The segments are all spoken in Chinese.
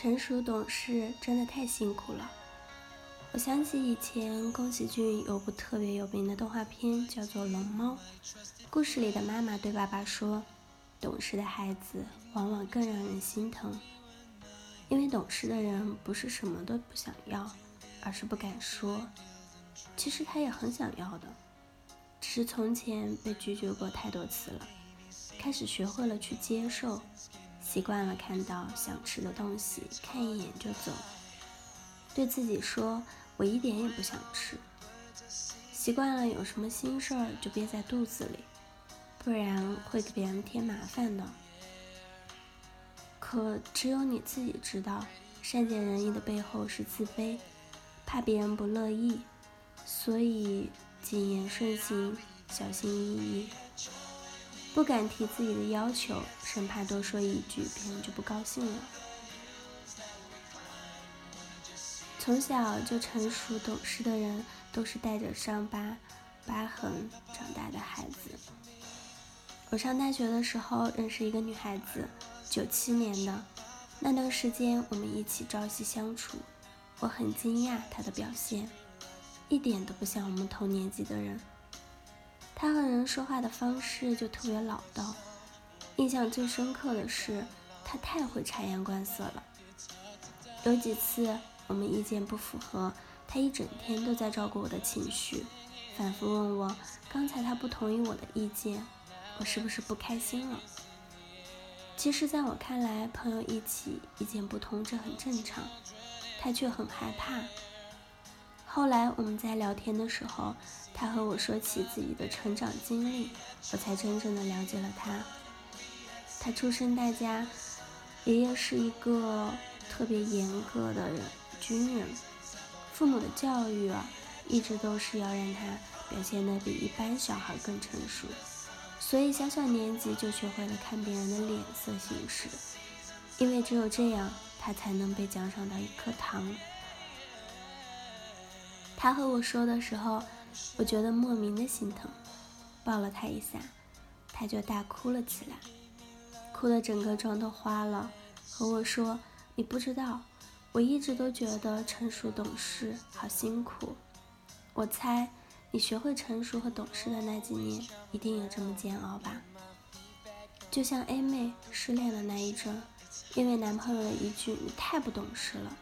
成熟懂事真的太辛苦了。我想起以前宫崎骏有部特别有名的动画片，叫做《龙猫》。故事里的妈妈对爸爸说：“懂事的孩子往往更让人心疼，因为懂事的人不是什么都不想要，而是不敢说。其实他也很想要的，只是从前被拒绝过太多次了。开始学会了去接受，习惯了看到想吃的东西，看一眼就走。对自己说。”我一点也不想吃，习惯了有什么心事儿就憋在肚子里，不然会给别人添麻烦的。可只有你自己知道，善解人意的背后是自卑，怕别人不乐意，所以谨言慎行，小心翼翼，不敢提自己的要求，生怕多说一句别人就不高兴了。从小就成熟懂事的人，都是带着伤疤、疤痕长大的孩子。我上大学的时候认识一个女孩子，九七年的，那段时间我们一起朝夕相处，我很惊讶她的表现，一点都不像我们同年级的人。他和人说话的方式就特别老道，印象最深刻的是他太会察言观色了，有几次。我们意见不符合，他一整天都在照顾我的情绪，反复问我刚才他不同意我的意见，我是不是不开心了？其实，在我看来，朋友一起意见不同这很正常，他却很害怕。后来我们在聊天的时候，他和我说起自己的成长经历，我才真正的了解了他。他出生在家，爷爷是一个特别严格的人。军人，父母的教育啊，一直都是要让他表现得比一般小孩更成熟，所以小小年纪就学会了看别人的脸色行事，因为只有这样，他才能被奖赏到一颗糖。他和我说的时候，我觉得莫名的心疼，抱了他一下，他就大哭了起来，哭的整个妆都花了，和我说：“你不知道。”我一直都觉得成熟懂事好辛苦，我猜你学会成熟和懂事的那几年，一定有这么煎熬吧？就像 A 妹失恋的那一阵，因为男朋友的一句“你太不懂事了”，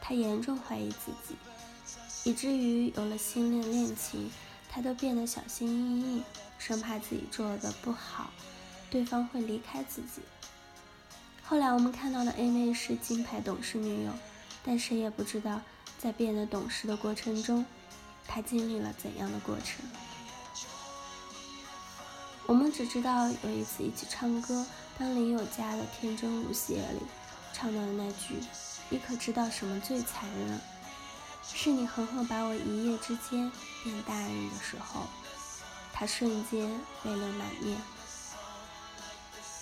她严重怀疑自己，以至于有了新恋恋情，他都变得小心翼翼，生怕自己做的不好，对方会离开自己。后来我们看到的 A 妹是金牌懂事女友，但谁也不知道，在变得懂事的过程中，她经历了怎样的过程。我们只知道有一次一起唱歌，当林宥嘉的《天真无邪》里唱到的那句“你可知道什么最残忍？是你狠狠把我一夜之间变大人的时候”，他瞬间泪流满面。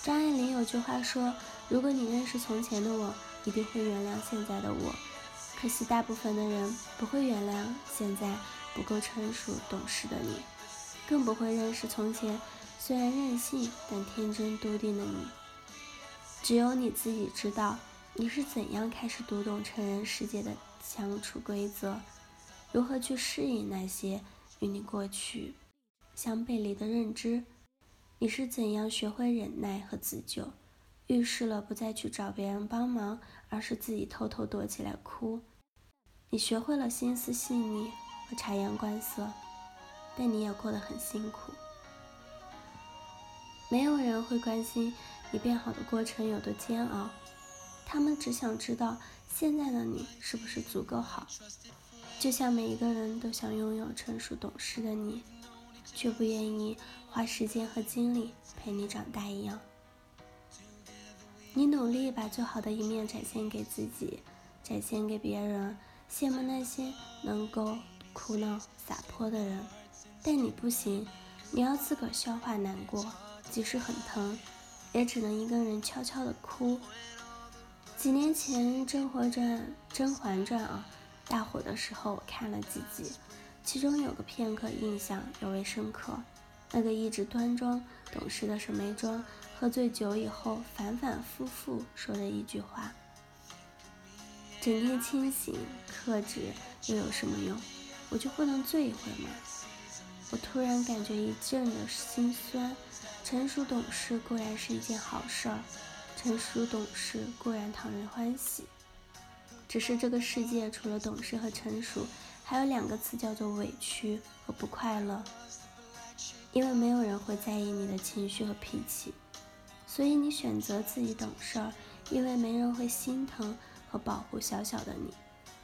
张爱玲有句话说。如果你认识从前的我，一定会原谅现在的我。可惜大部分的人不会原谅现在不够成熟懂事的你，更不会认识从前虽然任性但天真笃定的你。只有你自己知道，你是怎样开始读懂成人世界的相处规则，如何去适应那些与你过去相背离的认知。你是怎样学会忍耐和自救？遇事了，不再去找别人帮忙，而是自己偷偷躲起来哭。你学会了心思细腻和察言观色，但你也过得很辛苦。没有人会关心你变好的过程有多煎熬，他们只想知道现在的你是不是足够好。就像每一个人都想拥有成熟懂事的你，却不愿意花时间和精力陪你长大一样。你努力把最好的一面展现给自己，展现给别人，羡慕那些能够哭闹洒泼的人，但你不行，你要自个儿消化难过，即使很疼，也只能一个人悄悄的哭。几年前《甄嬛传》《甄嬛传》啊大火的时候，我看了几集，其中有个片刻印象尤为深刻，那个一直端庄懂事的沈眉庄。喝醉酒以后，反反复复说的一句话：“整天清醒克制又有什么用？我就不能醉一回吗？我突然感觉一阵的心酸。成熟懂事固然是一件好事儿，成熟懂事固然讨人欢喜。只是这个世界除了懂事和成熟，还有两个词叫做委屈和不快乐。因为没有人会在意你的情绪和脾气，所以你选择自己懂事儿；因为没人会心疼和保护小小的你，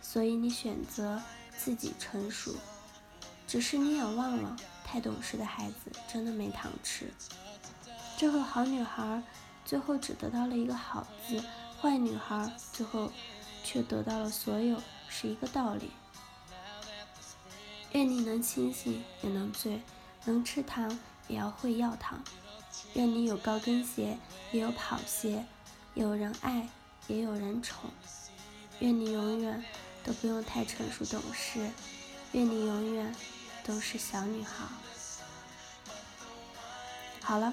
所以你选择自己成熟。只是你也忘了，太懂事的孩子真的没糖吃。这和好女孩最后只得到了一个好字，坏女孩最后却得到了所有，是一个道理。愿你能清醒也能醉。能吃糖也要会要糖，愿你有高跟鞋也有跑鞋，有人爱也有人宠，愿你永远都不用太成熟懂事，愿你永远都是小女孩。好了，